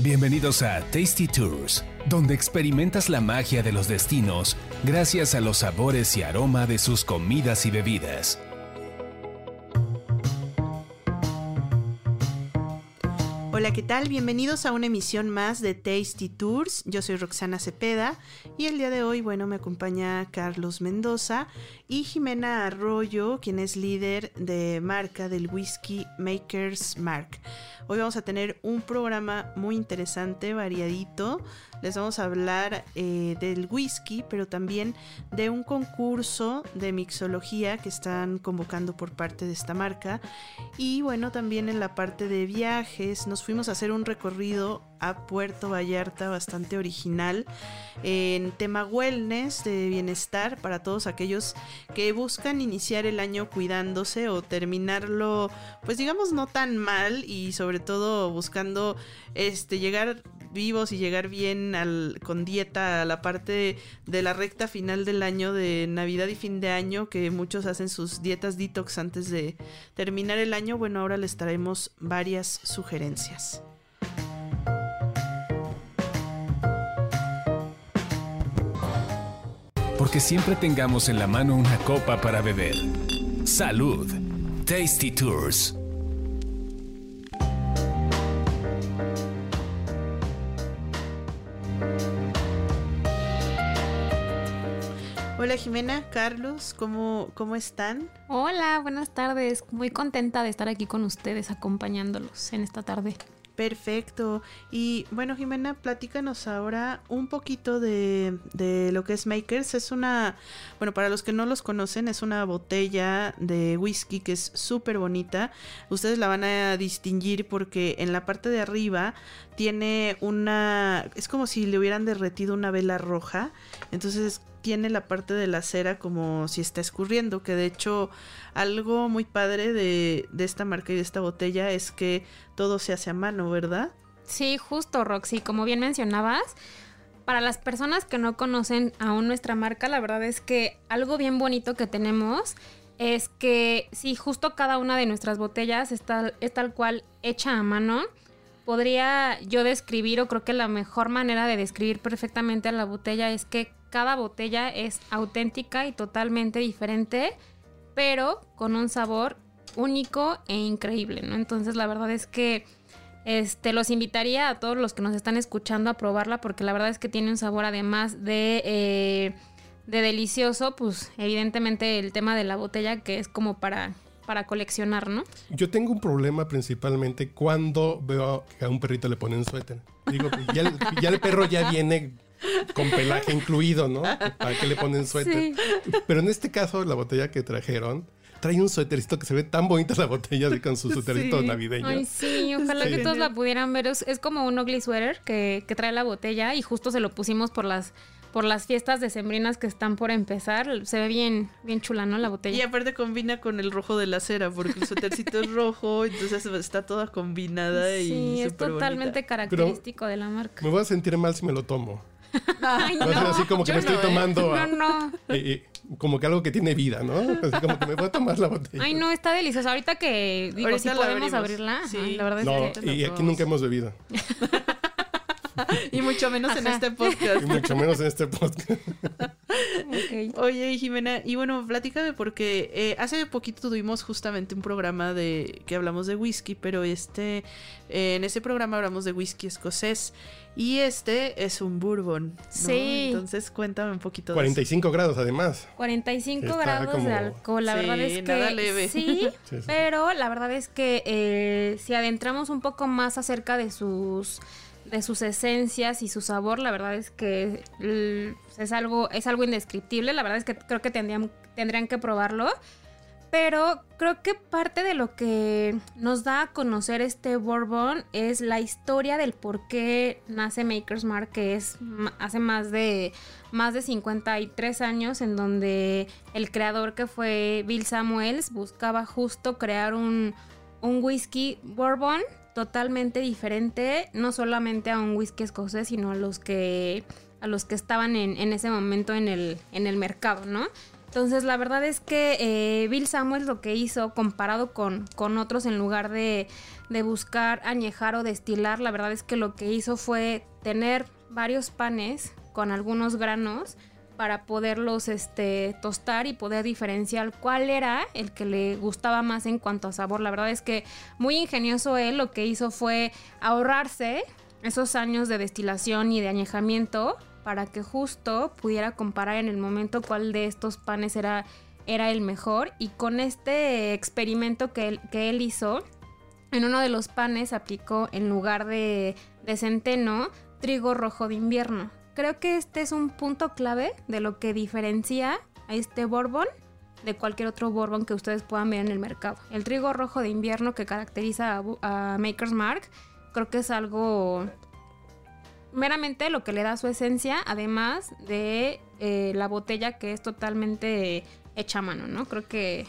Bienvenidos a Tasty Tours, donde experimentas la magia de los destinos gracias a los sabores y aroma de sus comidas y bebidas. ¿Qué tal? Bienvenidos a una emisión más de Tasty Tours. Yo soy Roxana Cepeda y el día de hoy, bueno, me acompaña Carlos Mendoza y Jimena Arroyo, quien es líder de marca del Whisky Makers Mark. Hoy vamos a tener un programa muy interesante, variadito. Les vamos a hablar eh, del whisky, pero también de un concurso de mixología que están convocando por parte de esta marca. Y bueno, también en la parte de viajes nos fuimos hacer un recorrido a Puerto Vallarta bastante original en tema wellness de bienestar para todos aquellos que buscan iniciar el año cuidándose o terminarlo pues digamos no tan mal y sobre todo buscando este llegar vivos y llegar bien al, con dieta a la parte de la recta final del año de Navidad y fin de año que muchos hacen sus dietas detox antes de terminar el año bueno ahora les traemos varias sugerencias porque siempre tengamos en la mano una copa para beber. Salud. Tasty Tours. Hola Jimena, Carlos, ¿cómo, ¿cómo están? Hola, buenas tardes. Muy contenta de estar aquí con ustedes acompañándolos en esta tarde. Perfecto. Y bueno, Jimena, platícanos ahora un poquito de, de, lo que es Makers. Es una, bueno, para los que no los conocen, es una botella de whisky que es súper bonita. Ustedes la van a distinguir porque en la parte de arriba tiene una, es como si le hubieran derretido una vela roja. Entonces tiene la parte de la cera como si está escurriendo, que de hecho algo muy padre de, de, esta marca y de esta botella es que todo se hace a mano, ¿verdad? Sí, justo, Roxy, como bien mencionabas. Para las personas que no conocen aún nuestra marca, la verdad es que algo bien bonito que tenemos es que sí, justo cada una de nuestras botellas está, es tal cual hecha a mano. Podría yo describir, o creo que la mejor manera de describir perfectamente a la botella es que cada botella es auténtica y totalmente diferente, pero con un sabor único e increíble, ¿no? Entonces la verdad es que este, los invitaría a todos los que nos están escuchando a probarla porque la verdad es que tiene un sabor además de, eh, de delicioso, pues evidentemente el tema de la botella que es como para para coleccionar, ¿no? Yo tengo un problema principalmente cuando veo que a un perrito le ponen suéter. Digo, ya el, ya el perro ya viene con pelaje incluido, ¿no? ¿Para qué le ponen suéter? Sí. Pero en este caso, la botella que trajeron trae un suétercito que se ve tan bonita la botella así con su suéterito sí. navideño. Ay, sí, ojalá sí. que todos la pudieran ver. Es, es como un ugly sweater que, que, trae la botella y justo se lo pusimos por las por las fiestas decembrinas que están por empezar. Se ve bien, bien chula, ¿no? La botella. Y aparte combina con el rojo de la cera, porque el suétercito es rojo, entonces está toda combinada sí, y. Sí, es totalmente bonita. característico Pero de la marca. Me voy a sentir mal si me lo tomo. Ay, no, así como que me estoy no, tomando ¿eh? no, no. Eh, eh, como que algo que tiene vida, ¿no? Así como que me voy a tomar la botella. Ay, no, está deliciosa. Ahorita que digo, Ahorita si podemos abrirla, sí. la verdad no, es que y aquí nunca hemos bebido. y mucho menos Ajá. en este podcast. Y mucho menos en este podcast. okay. Oye, Jimena, y bueno, platícame porque eh, hace poquito tuvimos justamente un programa de que hablamos de whisky, pero este eh, en ese programa hablamos de whisky escocés y este es un bourbon. ¿no? Sí. Entonces cuéntame un poquito. 45 de grados además. 45 Está grados como... de alcohol. La sí, verdad es que nada leve. Sí, sí, sí, pero la verdad es que eh, si adentramos un poco más acerca de sus de sus esencias y su sabor, la verdad es que es algo, es algo indescriptible. La verdad es que creo que tendrían, tendrían que probarlo. Pero creo que parte de lo que nos da a conocer este Bourbon es la historia del por qué nace Maker's Mark, que es hace más de, más de 53 años, en donde el creador que fue Bill Samuels buscaba justo crear un, un whisky Bourbon totalmente diferente, no solamente a un whisky escocés, sino a los que, a los que estaban en, en ese momento en el, en el mercado, ¿no? Entonces, la verdad es que eh, Bill Samuels lo que hizo, comparado con, con otros, en lugar de, de buscar añejar o destilar, la verdad es que lo que hizo fue tener varios panes con algunos granos para poderlos este, tostar y poder diferenciar cuál era el que le gustaba más en cuanto a sabor. La verdad es que muy ingenioso él lo que hizo fue ahorrarse esos años de destilación y de añejamiento para que justo pudiera comparar en el momento cuál de estos panes era, era el mejor. Y con este experimento que él, que él hizo, en uno de los panes aplicó en lugar de, de centeno trigo rojo de invierno. Creo que este es un punto clave de lo que diferencia a este bourbon de cualquier otro bourbon que ustedes puedan ver en el mercado. El trigo rojo de invierno que caracteriza a, a Maker's Mark, creo que es algo meramente lo que le da su esencia, además de eh, la botella que es totalmente hecha a mano, ¿no? Creo que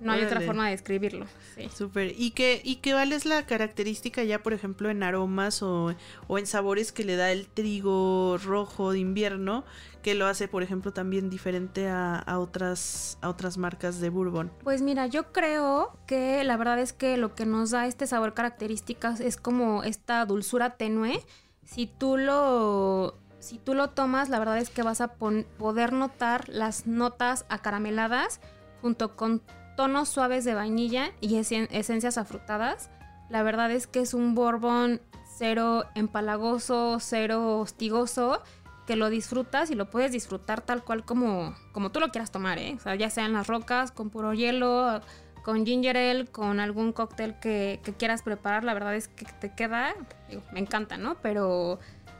no hay otra forma de describirlo. Sí. Súper. ¿Y qué, ¿Y qué vale es la característica ya, por ejemplo, en aromas o, o en sabores que le da el trigo rojo de invierno, que lo hace, por ejemplo, también diferente a, a otras, a otras marcas de bourbon? Pues mira, yo creo que la verdad es que lo que nos da este sabor características es como esta dulzura tenue. Si tú lo, si tú lo tomas, la verdad es que vas a poder notar las notas acarameladas junto con tonos suaves de vainilla y esen- esencias afrutadas. La verdad es que es un bourbon cero empalagoso, cero hostigoso, que lo disfrutas y lo puedes disfrutar tal cual como, como tú lo quieras tomar, ¿eh? O sea, ya sea en las rocas, con puro hielo, con ginger ale, con algún cóctel que, que quieras preparar, la verdad es que te queda, digo, me encanta, ¿no? Pero,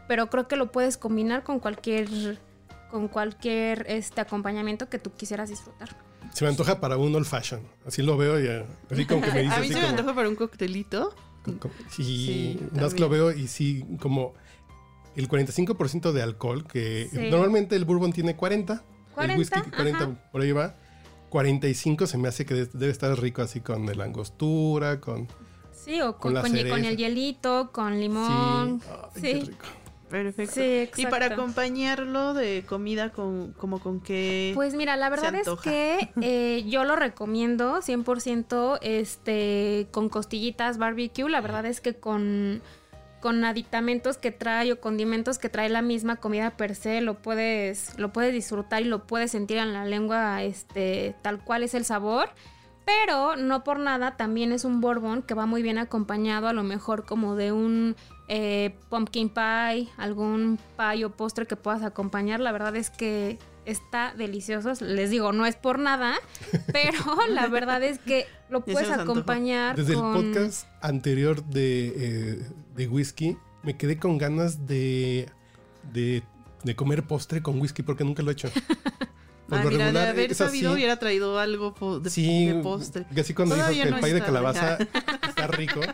pero creo que lo puedes combinar con cualquier, con cualquier este acompañamiento que tú quisieras disfrutar. Se me antoja para un old fashion. Así lo veo y eh, así como que me dice a mí así se me como- antoja para un coctelito. como- sí, más que lo veo y sí, como el 45% de alcohol, que Sí. normalmente el bourbon tiene 40, 40, el whisky 40, ajá. por ahí va. 45 se me hace que de- debe estar rico así con la angostura, con... Sí, o Con con, la con, con el hielito, con limón. sí, ay, Sí, qué rico. Perfecto. Sí, Y para acompañarlo de comida, con, como con qué... Pues mira, la verdad es que eh, yo lo recomiendo 100% este, con costillitas barbecue. La verdad es que con, con aditamentos que trae o condimentos que trae la misma comida per se, lo puedes, lo puedes disfrutar y lo puedes sentir en la lengua este, tal cual es el sabor. Pero no por nada, también es un bourbon que va muy bien acompañado a lo mejor como de un eh, pumpkin pie, algún pie o postre que puedas acompañar. La verdad es que está delicioso. Les digo, no es por nada, pero la verdad es que lo puedes acompañar Desde con... el podcast anterior de, eh, de whisky, me quedé con ganas de, de, de comer postre con whisky porque nunca lo he hecho. Por Ah, lo mira, de regular, haber es así. sabido hubiera traído algo de, Sí, de postre. que así cuando Todavía dijo que no el pay de calabaza está rico.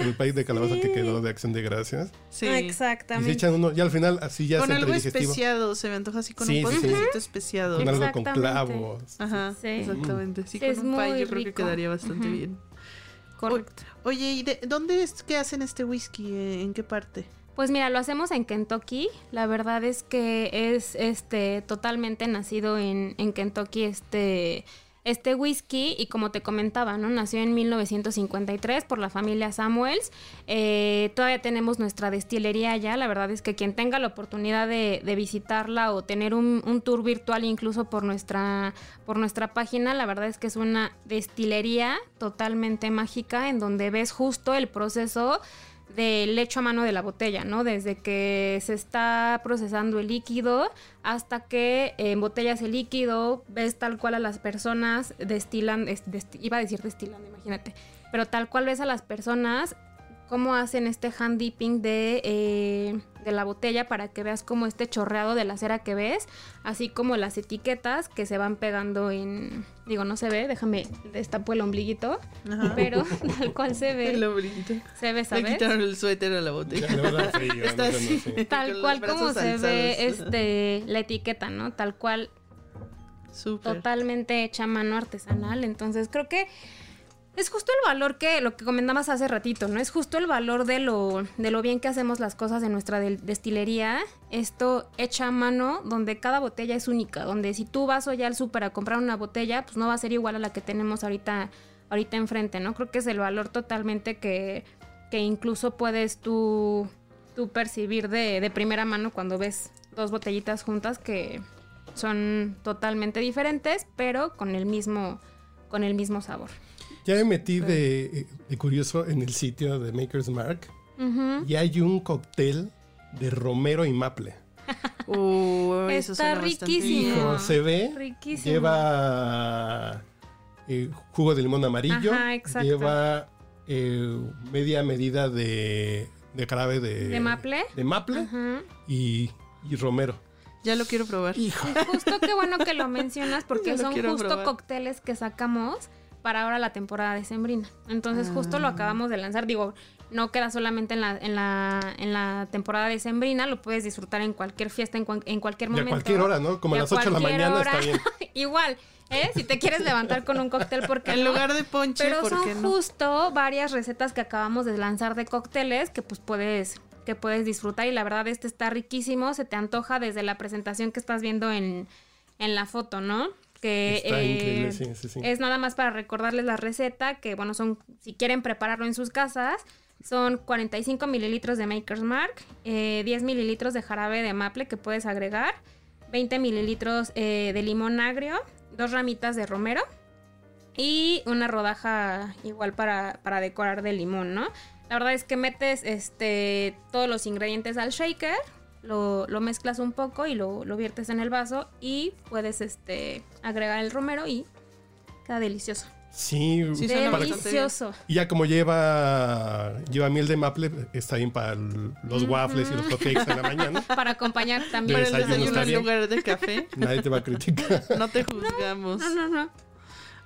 El pay de calabaza que Sí. quedó de acción de gracias. Sí. Y se Exactamente. echan uno, y al final así ya Con es algo especiado, se me antoja así con Sí, un sí, sí. postrecito especiado. Con algo con Exactamente. clavos. Ajá, Sí. exactamente. Sí, Sí, es con un pie yo creo que quedaría bastante Ujú. bien. Correcto. Oye, ¿y de dónde es que hacen este whisky? ¿En qué parte? Pues mira, lo hacemos en Kentucky. La verdad es que es este totalmente nacido en, en Kentucky este, este whisky. Y como te comentaba, ¿no? Nació en 1953 por la familia Samuels. Eh, todavía tenemos nuestra destilería allá. La verdad es que quien tenga la oportunidad de, visitarla o tener un, un tour virtual incluso por nuestra, por nuestra página, la verdad es que es una destilería totalmente mágica en donde ves justo el proceso del hecho a mano de la botella, ¿no? Desde que se está procesando el líquido hasta que embotellas el líquido, ves tal cual a las personas destilan, es- desti- iba a decir destilando, imagínate, pero tal cual ves a las personas cómo hacen este hand dipping de, eh, de la botella para que veas como este chorreado de la cera que ves, así como las etiquetas que se van pegando en, digo, no se ve, déjame destapo el ombliguito, Ajá. pero tal cual se ve, El ombliguito. se ve, Le ¿sabes? quitaron el suéter a la botella. Ya, le dar frío, Está no así. no. Tal cual como se ve este la etiqueta, ¿no? Tal cual, Súper. totalmente hecha a mano artesanal. Entonces creo que Es justo el valor que, lo que comentabas hace ratito, ¿no? Es justo el valor de lo, de lo bien que hacemos las cosas en nuestra destilería. Esto hecha a mano, donde cada botella es única, donde si tú vas hoy al súper a comprar una botella, pues no va a ser igual a la que tenemos ahorita, ahorita enfrente, ¿no? Creo que es el valor totalmente que, que incluso puedes tú, tú percibir de, de primera mano cuando ves dos botellitas juntas que son totalmente diferentes, pero con el mismo, con el mismo sabor. Ya me metí de, curioso en el sitio de Maker's Mark y hay un cóctel de romero y maple. Está riquísimo. se ve. Lleva eh, jugo de limón amarillo. lleva eh, media medida de, de jarabe de, de maple, de maple y, romero. Ya lo quiero probar. Justo qué bueno que lo mencionas porque son justo cócteles que sacamos para ahora la temporada de Sembrina. Entonces justo lo ah. acabamos de lanzar. Digo, no queda solamente en la, en la, en la temporada de Sembrina, lo puedes disfrutar en cualquier fiesta, en, en cualquier momento. a cualquier hora, ¿no? Como a las 8 de la mañana está bien. Igual, ¿eh? Si te quieres levantar con un cóctel, porque En lugar de ponche, Pero son justo varias recetas que acabamos de lanzar de cócteles que pues puedes que puedes disfrutar y la verdad este está riquísimo, se te antoja desde la presentación que estás viendo en, en la foto, ¿no? Que eh, es nada más para recordarles la receta, que bueno, son, si quieren prepararlo en sus casas, son 45 mililitros de Maker's Mark, 10 eh, mililitros de jarabe de maple que puedes agregar, 20 mililitros eh, de limón agrio, dos ramitas de romero y una rodaja igual para, para decorar de limón, ¿no? La verdad es que metes este, todos los ingredientes al shaker, lo, mezclas un poco y lo, viertes en el vaso y puedes este, agregar el romero y queda delicioso. Sí, sí delicioso. Y ya como lleva lleva miel de maple, está bien para los waffles y los hotcakes en la mañana. Para acompañar también. Para el desayuno en lugar de café. Nadie te va a criticar. No te juzgamos. No, no, no.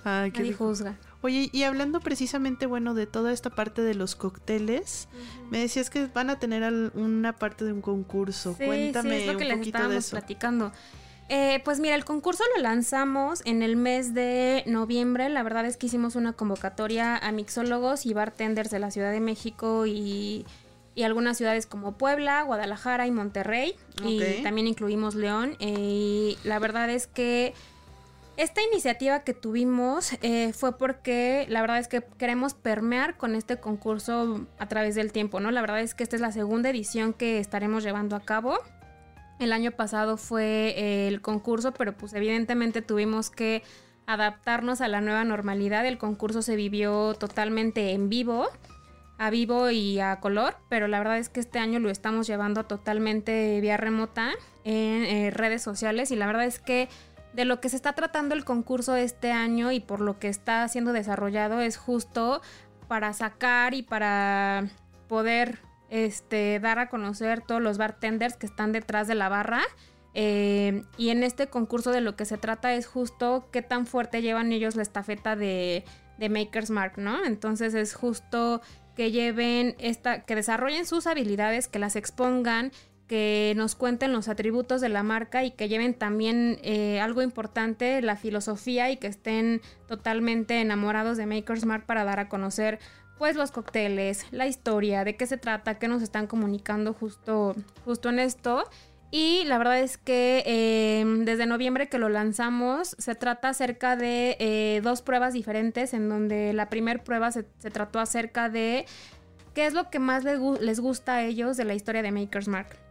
Ay, Nadie juzga. Oye, y hablando precisamente, bueno, de toda esta parte de los cócteles, me decías que van a tener una parte de un concurso. Cuéntame es lo que un les poquito de eso. platicando. Eh, pues mira, el concurso lo lanzamos en el mes de noviembre. La verdad es que hicimos una convocatoria a mixólogos y bartenders de la Ciudad de México y, algunas ciudades como Puebla, Guadalajara y Monterrey. Y también incluimos León. Eh, y la verdad es que esta iniciativa que tuvimos eh, fue porque la verdad es que queremos permear con este concurso a través del tiempo, ¿no? La verdad es que esta es la segunda edición que estaremos llevando a cabo. El año pasado fue eh, el concurso, pero pues evidentemente tuvimos que adaptarnos a la nueva normalidad. El concurso se vivió totalmente en vivo, a vivo y a color, pero la verdad es que este año lo estamos llevando totalmente vía remota en eh, redes sociales y la verdad es que de lo que se está tratando el concurso este año y por lo que está siendo desarrollado es justo para sacar y para poder este, dar a conocer todos los bartenders que están detrás de la barra. Eh, y en este concurso de lo que se trata es justo qué tan fuerte llevan ellos la estafeta de, de Maker's Mark, ¿no? Entonces es justo que lleven esta, que desarrollen sus habilidades, que las expongan, que nos cuenten los atributos de la marca y que lleven también eh, algo importante, la filosofía y que estén totalmente enamorados de Maker's Mark para dar a conocer pues los cócteles, la historia, de qué se trata, qué nos están comunicando justo, justo en esto. Y la verdad es que em, desde noviembre que lo lanzamos, se trata acerca de eh, dos pruebas diferentes, en donde la primera prueba se, se, trató acerca de qué es lo que más les, les gusta a ellos de la historia de Maker's Mark.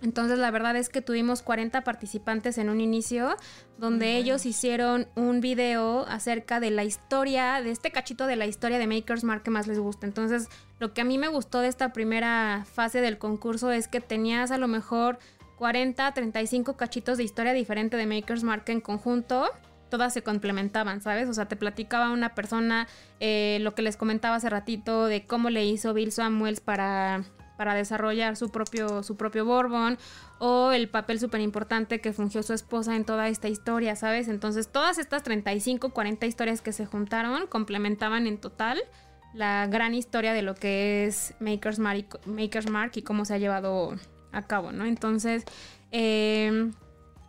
Entonces la verdad es que tuvimos 40 participantes en un inicio donde ellos hicieron un video acerca de la historia, de este cachito de la historia de Maker's Mark que más les gusta. Entonces lo que a mí me gustó de esta primera fase del concurso es que tenías a lo mejor 40, 35 cachitos de historia diferente de Maker's Mark en conjunto todas se complementaban, ¿sabes? O sea, te platicaba una persona eh, lo que les comentaba hace ratito de cómo le hizo Bill Samuels para para desarrollar su propio, su propio Bourbon o el papel súper importante que fungió su esposa en toda esta historia, ¿sabes? Entonces todas estas 35, 40 historias que se juntaron complementaban en total la gran historia de lo que es Maker's Mark, Maker's Mark y cómo se ha llevado a cabo, ¿no? Entonces, em,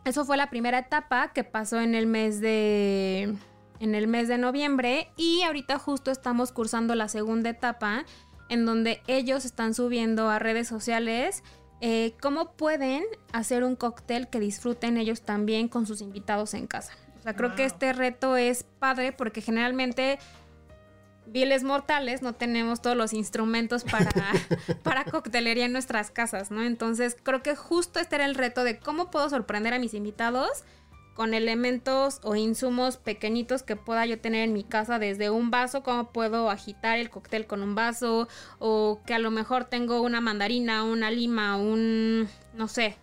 eso fue la primera etapa que pasó en el mes de en el mes de noviembre y ahorita justo estamos cursando la segunda etapa en donde ellos están subiendo a redes sociales eh, cómo pueden hacer un cóctel que disfruten ellos también con sus invitados en casa. O sea, creo que este reto es padre porque generalmente viles mortales no tenemos todos los instrumentos para, para coctelería en nuestras casas, ¿no? Entonces creo que justo este era el reto de cómo puedo sorprender a mis invitados con elementos o insumos pequeñitos que pueda yo tener en mi casa, desde un vaso, cómo puedo agitar el cóctel con un vaso, o que a lo mejor tengo una mandarina, una lima, un, no sé,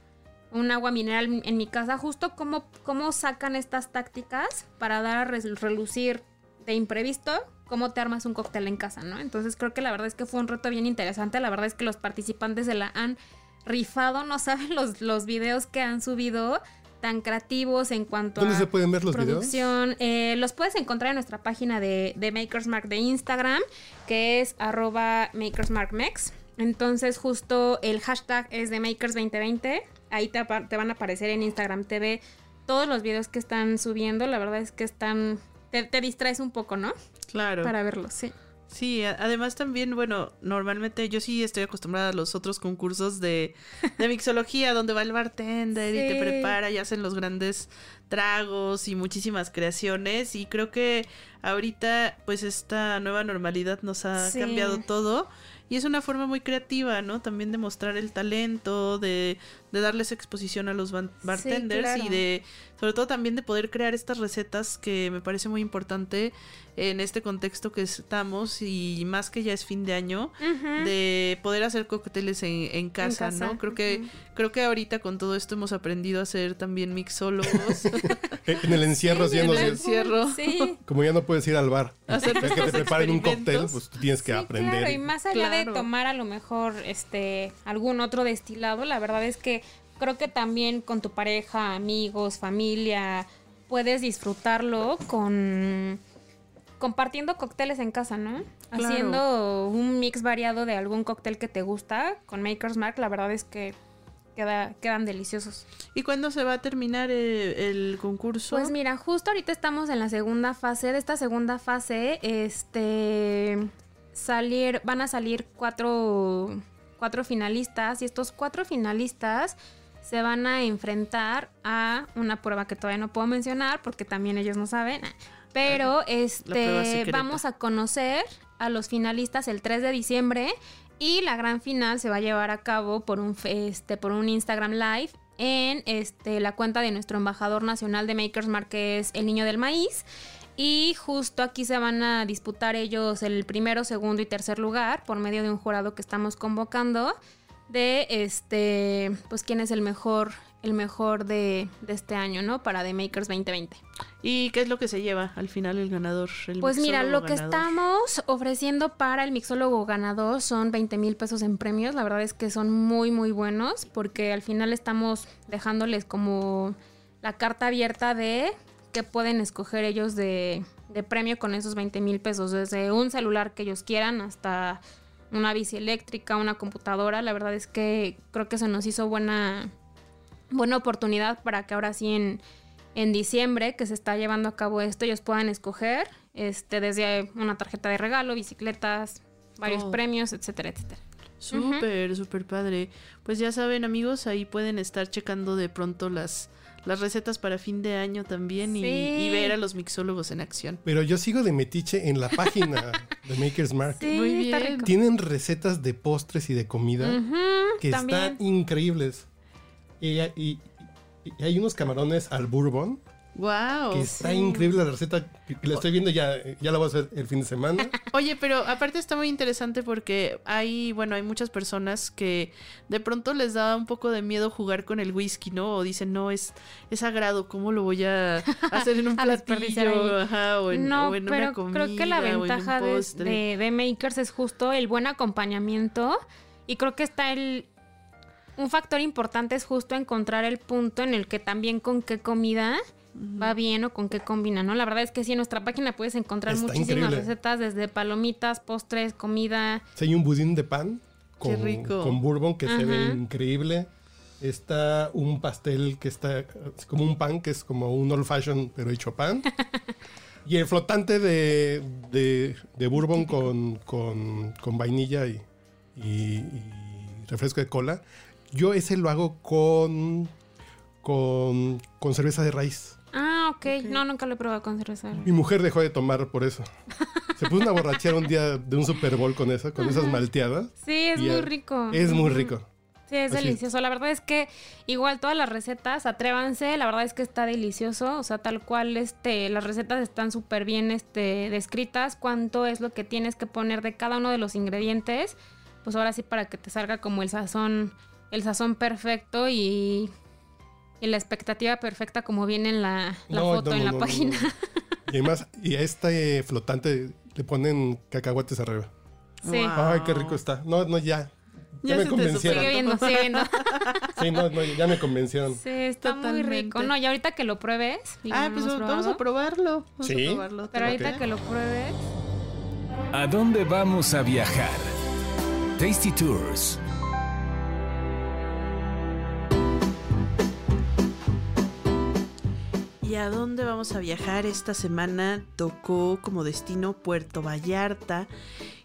un agua mineral en mi casa, justo cómo, cómo sacan estas tácticas para dar a relucir de imprevisto cómo te armas un cóctel en casa, ¿no? Entonces creo que la verdad es que fue un reto bien interesante, la verdad es que los participantes se la han rifado, no saben los, los videos que han subido tan creativos en cuanto ¿Dónde a se pueden ver los producción. Eh, los puedes encontrar en nuestra página de, de Makersmark de Instagram, que es arroba makersmarkmex. Entonces justo el hashtag es de Makers2020. Ahí te, te, van a aparecer en Instagram TV todos los videos que están subiendo. La verdad es que están... Te, te distraes un poco, ¿no? Claro. Para verlos, sí. Sí, además también, bueno, normalmente yo sí estoy acostumbrada a los otros concursos de, de mixología, donde va el bartender sí. y te prepara y hacen los grandes tragos y muchísimas creaciones. Y creo que ahorita, pues esta nueva normalidad nos ha sí. cambiado todo. Y es una forma muy creativa, ¿no? También de mostrar el talento, de, de darles exposición a los bartenders sí, claro. y de, sobre todo también de poder crear estas recetas que me parece muy importante en este contexto que estamos y más que ya es fin de año, uh -huh. de poder hacer cócteles en, en, casa, en, casa, ¿no? Creo uh -huh. que creo que ahorita con todo esto hemos aprendido a ser también mixólogos. en el encierro, sí, en el encierro. Sí. Como ya no puedes ir al bar, hacer que te preparen un cóctel, pues tú tienes que sí, aprender. Claro, y más allá claro. de tomar a lo mejor este algún otro destilado, la verdad es que creo que también con tu pareja, amigos, familia, puedes disfrutarlo con compartiendo cócteles en casa, ¿no? Claro. Haciendo un mix variado de algún cóctel que te gusta con Maker's Mark, la verdad es que queda, quedan deliciosos. ¿Y cuándo se va a terminar el, el, concurso? Pues mira, justo ahorita estamos en la segunda fase. De esta segunda fase, este salir, van a salir cuatro, cuatro finalistas. Y estos cuatro finalistas se van a enfrentar a una prueba que todavía no puedo mencionar porque también ellos no saben. Pero este vamos a conocer a los finalistas el 3 de diciembre y la gran final se va a llevar a cabo por un este por un Instagram Live en este la cuenta de nuestro embajador nacional de Makers Mark que es el Niño del Maíz. Y justo aquí se van a disputar ellos el primero, segundo y tercer lugar por medio de un jurado que estamos convocando de este pues quién es el mejor el mejor de, de, este año, ¿no? Para The Makers 2020. ¿Y qué es lo que se lleva al final el ganador? El pues mira, lo ganador? que estamos ofreciendo para el mixólogo ganador son 20 mil pesos en premios. La verdad es que son muy, muy buenos porque al final estamos dejándoles como la carta abierta de que pueden escoger ellos de, de premio con esos 20 mil pesos. Desde un celular que ellos quieran hasta una bici eléctrica, una computadora. La verdad es que creo que se nos hizo buena buena oportunidad para que ahora sí en, en diciembre que se está llevando a cabo esto ellos puedan escoger este desde una tarjeta de regalo, bicicletas, varios oh. premios, etcétera, etcétera. Súper, uh -huh. súper padre. Pues ya saben amigos, ahí pueden estar checando de pronto las, las recetas para fin de año también sí. y, y, ver a los mixólogos en acción. Pero yo sigo de metiche en la página de Maker's Mark. Sí, Muy bien. Tienen recetas de postres y de comida uh -huh, que también. están increíbles. Y, y, y, hay unos camarones al bourbon. Wow. Que está sí. increíble la receta. Que la estoy viendo ya, ya la voy a hacer el fin de semana. Oye, pero aparte está muy interesante porque hay, bueno, hay muchas personas que de pronto les da un poco de miedo jugar con el whisky, ¿no? O dicen, no, es, es sagrado, ¿cómo lo voy a hacer en un platillo? Ajá, o en, no, o en pero una comida, creo que la ventaja de, de, de Makers es justo el buen acompañamiento. Y creo que está el, un factor importante es justo encontrar el punto en el que también con qué comida va bien o con qué combina, ¿no? La verdad es que sí, en nuestra página puedes encontrar Está muchísimas increíble. recetas, desde palomitas, postres, comida. Sí, hay un budín de pan con, con bourbon que Ajá. se ve increíble. Está un pastel que está como un pan, que es como un old fashion, pero hecho pan. Y el flotante de, de, de bourbon con, con, con vainilla y, y- y refresco de cola, yo ese lo hago con, con, con cerveza de raíz. Ah, ok. Ok. No, nunca lo he probado con cerveza. Mi mujer dejó de tomar por eso. Se puso una borrachera un día de un Super Bowl con eso, con esas malteadas. Sí, es muy rico. Es muy rico. Sí, es Así es. delicioso. La verdad es que igual todas las recetas, atrévanse, la verdad es que está delicioso. O sea, tal cual, este, las recetas están súper bien este, descritas. Cuánto es lo que tienes que poner de cada uno de los ingredientes. Pues ahora sí para que te salga como el sazón, el sazón perfecto y, y la expectativa perfecta como viene en la, la No, foto no, en la página. no. Y además, y a este flotante le ponen cacahuates arriba. Sí. Wow. Ay, qué rico está. No, no, ya. Ya, Ya me se te convencieron. Sigue viendo, sigue viendo. Sí, no, no, ya me convencieron. Sí, está muy rico. No, y ahorita que lo pruebes. Ah, no pues vamos a probarlo. Vamos Sí. a probarlo. Pero ahorita que lo pruebes. ¿A dónde vamos a viajar? Tasty Tours. ¿Y a dónde vamos a viajar? Esta semana tocó como destino Puerto Vallarta.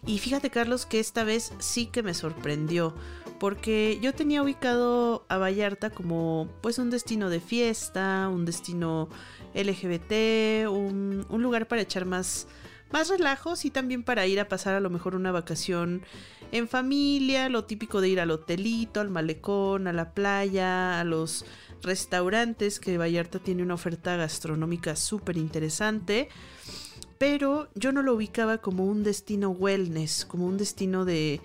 Y fíjate, Carlos, que esta vez sí que me sorprendió. Porque yo tenía ubicado a Vallarta como pues un destino de fiesta, un destino LGBT, un, un lugar para echar más, más relajos y también para ir a pasar a lo mejor una vacación en familia, lo típico de ir al hotelito, al malecón, a la playa, a los restaurantes, que Vallarta tiene una oferta gastronómica súper interesante. Pero yo no lo ubicaba como un destino wellness, como un destino de,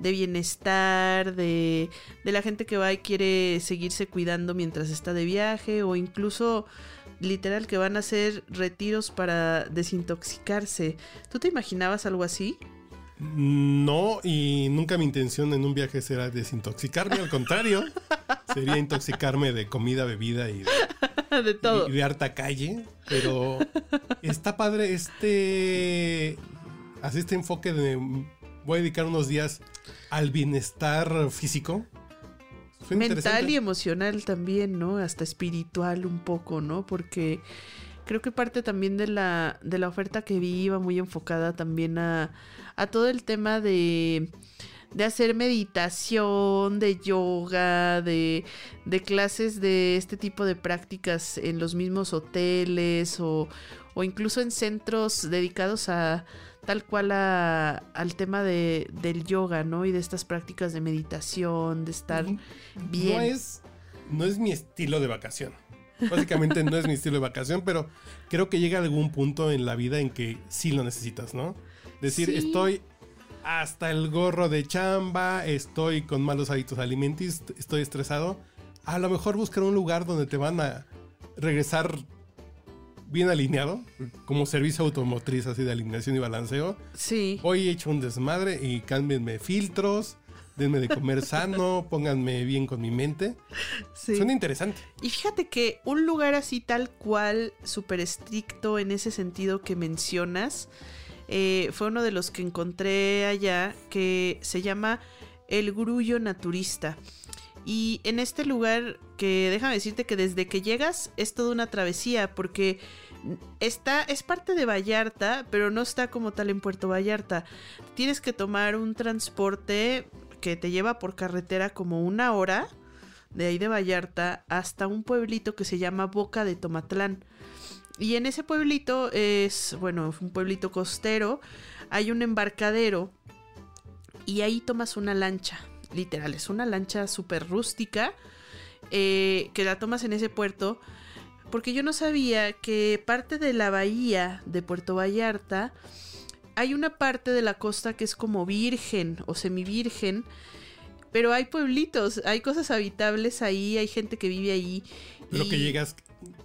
de bienestar, de, de la gente que va y quiere seguirse cuidando mientras está de viaje, o incluso literal que van a hacer retiros para desintoxicarse. ¿Tú te imaginabas algo así? No, y nunca mi intención en un viaje será desintoxicarme, al contrario, sería intoxicarme de comida, bebida y de, de todo. y de harta calle. Pero está padre este. Así este enfoque de. Voy a dedicar unos días al bienestar físico. Suena mental y emocional también, ¿no? Hasta espiritual un poco, ¿no? Porque creo que parte también de la, de la oferta que vi iba muy enfocada también a, a todo el tema de, de hacer meditación, de yoga, de, de clases de este tipo de prácticas en los mismos hoteles o, o incluso en centros dedicados a tal cual a- al tema de, del yoga, ¿no? Y de estas prácticas de meditación, de estar bien. No es, no es mi estilo de vacación. Básicamente no es mi estilo de vacación, pero creo que llega algún punto en la vida en que sí lo necesitas, ¿no? Decir, Sí. estoy hasta el gorro de chamba, estoy con malos hábitos alimenticios, estoy estresado. A lo mejor buscar un lugar donde te van a regresar bien alineado, como servicio automotriz así de alineación y balanceo. Sí. Hoy he hecho un desmadre y cámbienme filtros, denme de comer sano, pónganme bien con mi mente. sí. Suena interesante. Y fíjate que un lugar así tal cual, súper estricto en ese sentido que mencionas, eh, fue uno de los que encontré allá que se llama El Grullo Naturista. Y en este lugar que déjame decirte que desde que llegas es toda una travesía porque está es parte de Vallarta, pero no está como tal en Puerto Vallarta. Tienes que tomar un transporte que te lleva por carretera como una hora de ahí de Vallarta hasta un pueblito que se llama Boca de Tomatlán. Y en ese pueblito es, bueno, un pueblito costero, hay un embarcadero y ahí tomas una lancha, literal, es una lancha súper rústica eh, que la tomas en ese puerto porque yo no sabía que parte de la bahía de Puerto Vallarta hay una parte de la costa que es como virgen o semivirgen, pero hay pueblitos, hay cosas habitables ahí, hay gente que vive ahí. Pero que llegas,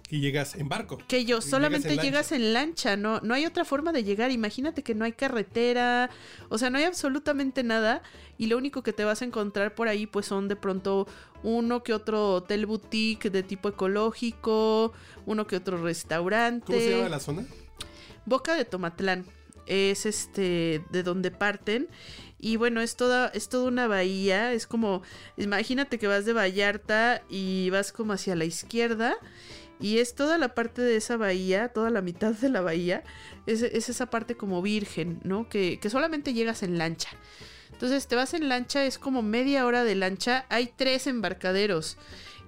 que llegas en barco. Que yo llegas solamente en lancha. llegas en lancha, no, no hay otra forma de llegar. Imagínate que no hay carretera, o sea, no hay absolutamente nada. Y lo único que te vas a encontrar por ahí, pues son de pronto uno que otro hotel boutique de tipo ecológico, uno que otro restaurante. ¿Cómo se llama la zona? Boca de Tomatlán. Es este de donde parten. Y bueno, es toda, es toda una bahía. Es como. Imagínate que vas de Vallarta y vas como hacia la izquierda. Y es toda la parte de esa bahía, toda la mitad de la bahía, es, esa parte como virgen, ¿no? Que, que solamente llegas en lancha. Entonces te vas en lancha, es como media hora de lancha, hay tres embarcaderos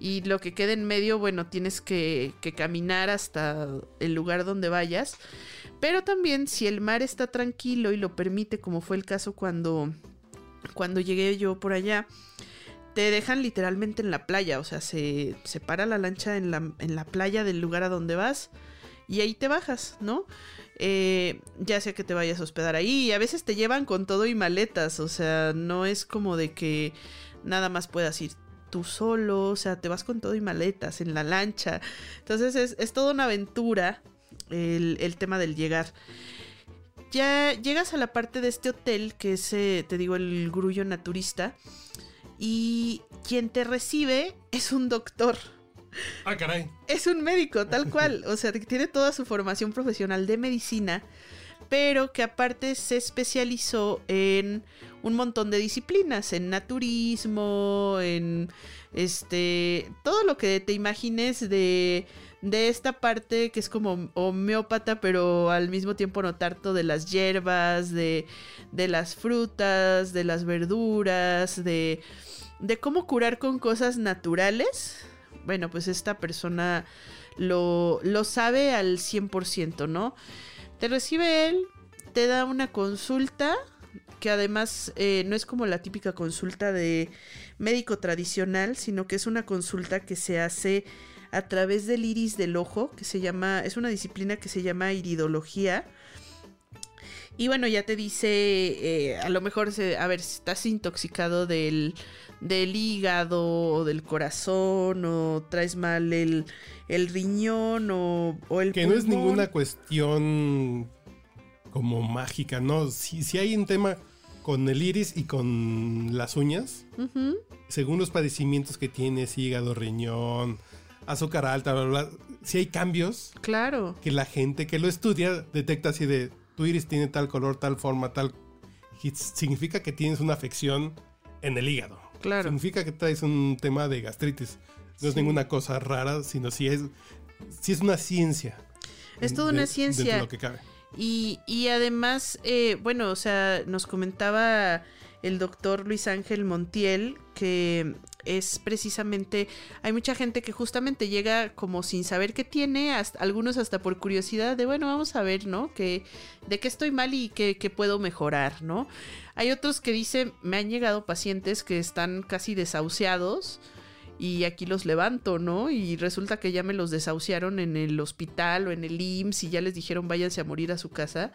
y lo que queda en medio, bueno, tienes que, que, caminar hasta el lugar donde vayas. Pero también si el mar está tranquilo y lo permite, como fue el caso cuando, cuando llegué yo por allá, te dejan literalmente en la playa, o sea, se, se para la lancha en la, en la playa del lugar a donde vas y ahí te bajas, ¿no? Eh, ya sea que te vayas a hospedar ahí, y a veces te llevan con todo y maletas, o sea, no es como de que nada más puedas ir tú solo, o sea, te vas con todo y maletas en la lancha. Entonces es, es toda una aventura el, el, tema del llegar. Ya llegas a la parte de este hotel, que es, eh, te digo, el grullo naturista, y quien te recibe es un doctor. Ah, caray. Es un médico, tal cual. O sea, que tiene toda su formación profesional de medicina, pero que aparte se especializó en un montón de disciplinas, en naturismo, en este, todo lo que te imagines de, de esta parte que es como homeópata, pero al mismo tiempo notar todo de las hierbas, de, de las frutas, de las verduras, de, de cómo curar con cosas naturales bueno, pues esta persona lo, lo sabe al 100%, ¿no? Te recibe él, te da una consulta, que además eh, no es como la típica consulta de médico tradicional, sino que es una consulta que se hace a través del iris del ojo, que se llama, es una disciplina que se llama iridología. Y bueno, ya te dice, eh, a lo mejor, se, a ver, si estás intoxicado del, del hígado o del corazón o traes mal el, el riñón o, o el Que no es ninguna cuestión como mágica, ¿no? Si, si hay un tema con el iris y con las uñas, uh -huh. según los padecimientos que tienes, hígado, riñón, azúcar alta, bla, bla, bla, si hay cambios. Claro. Que la gente que lo estudia detecta así de tu iris tiene tal color, tal forma, tal. Significa que tienes una afección en el hígado. Claro. Significa que traes un tema de gastritis. No sí. es ninguna cosa rara, sino si es, si es una ciencia. Es toda una ciencia. De lo que cabe. Y, y además, eh, bueno, o sea, nos comentaba el doctor Luis Ángel Montiel que es precisamente, hay mucha gente que justamente llega como sin saber qué tiene, hasta, algunos hasta por curiosidad de, bueno, vamos a ver, ¿no? Que, de qué estoy mal y qué, puedo mejorar, ¿no? Hay otros que dicen, me han llegado pacientes que están casi desahuciados y aquí los levanto, ¿no? Y resulta que ya me los desahuciaron en el hospital o en el IMSS y ya les dijeron váyanse a morir a su casa.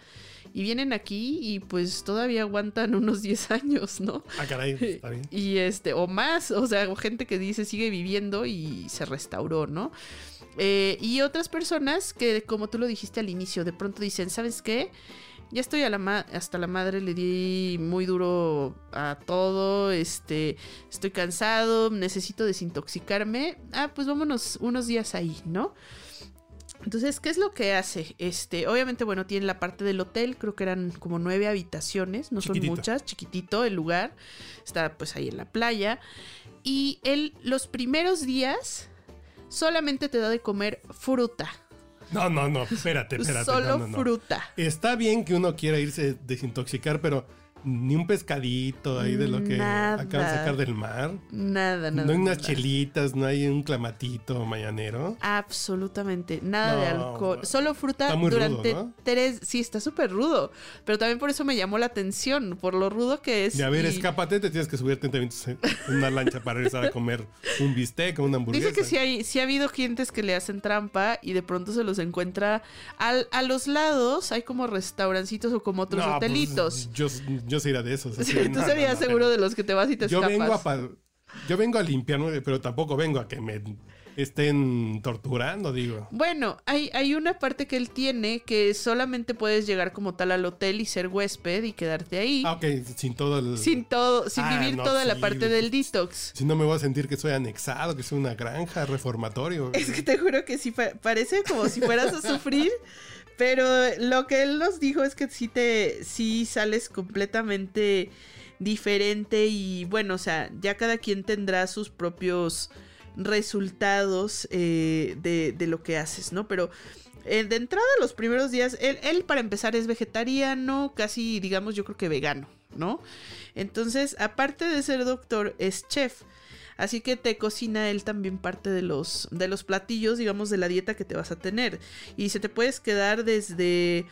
Y vienen aquí y pues todavía aguantan unos 10 años, ¿no? Ah, caray, está bien. Y este, o más, o sea, gente que dice sigue viviendo y se restauró, ¿no? Eh, y otras personas que, como tú lo dijiste al inicio, de pronto dicen, ¿sabes qué? ya estoy a la hasta la madre, le di muy duro a todo, este, estoy cansado, necesito desintoxicarme. Ah, pues vámonos unos días ahí, ¿no? Entonces, ¿qué es lo que hace? Este, obviamente, bueno, tiene la parte del hotel, creo que eran como nueve habitaciones, no Chiquitito. son muchas, chiquitito el lugar, está pues ahí en la playa. Y él, los primeros días, solamente te da de comer fruta. No, no, no, espérate, espérate. Solo no, no, no. fruta. Está bien que uno quiera irse a desintoxicar, pero ni un pescadito ahí de lo que Nada. acaban de sacar del mar. Nada, nada. no hay unas nada. chelitas, no hay un clamatito mañanero. Absolutamente nada de alcohol. Una fruta Está muy rudo, durante ¿no? tres. Sí, está súper rudo. Pero también por eso me llamó la atención, por lo rudo que es. Y a ver, y escápate, te tienes que subirte en una lancha para regresar a comer un bistec o una hamburguesa. Dice que sí, hay, sí ha habido clientes que le hacen trampa y de pronto se los encuentra. Al, a los lados hay como restaurancitos o como otros No, pues, hotelitos. yo, yo sería de esos. así, Tú no, serías no, no, seguro de los que te vas y te Yo escapas. vengo a pa- yo vengo a limpiarme, pero tampoco vengo a que me estén torturando, digo. Bueno, hay, hay una parte que él tiene que solamente puedes llegar como tal al hotel y ser huésped y quedarte ahí. Ah, ok, sin todo el... Sin todo, sin Ah, vivir no, toda la parte del detox. Si no me voy a sentir que soy anexado, que soy una granja, reformatorio. Es que te juro que sí, pa- parece como si fueras a sufrir, pero lo que él nos dijo es que sí te, sí sales completamente diferente y bueno, o sea, ya cada quien tendrá sus propios resultados eh, de, de, lo que haces, ¿no? Pero eh, de entrada, los primeros días, él, él, para empezar es vegetariano, casi digamos yo creo que vegano, ¿no? Entonces, aparte de ser doctor, es chef. Así que te cocina él también parte de los, de los platillos, digamos, de la dieta que te vas a tener. Y se te puedes quedar desde,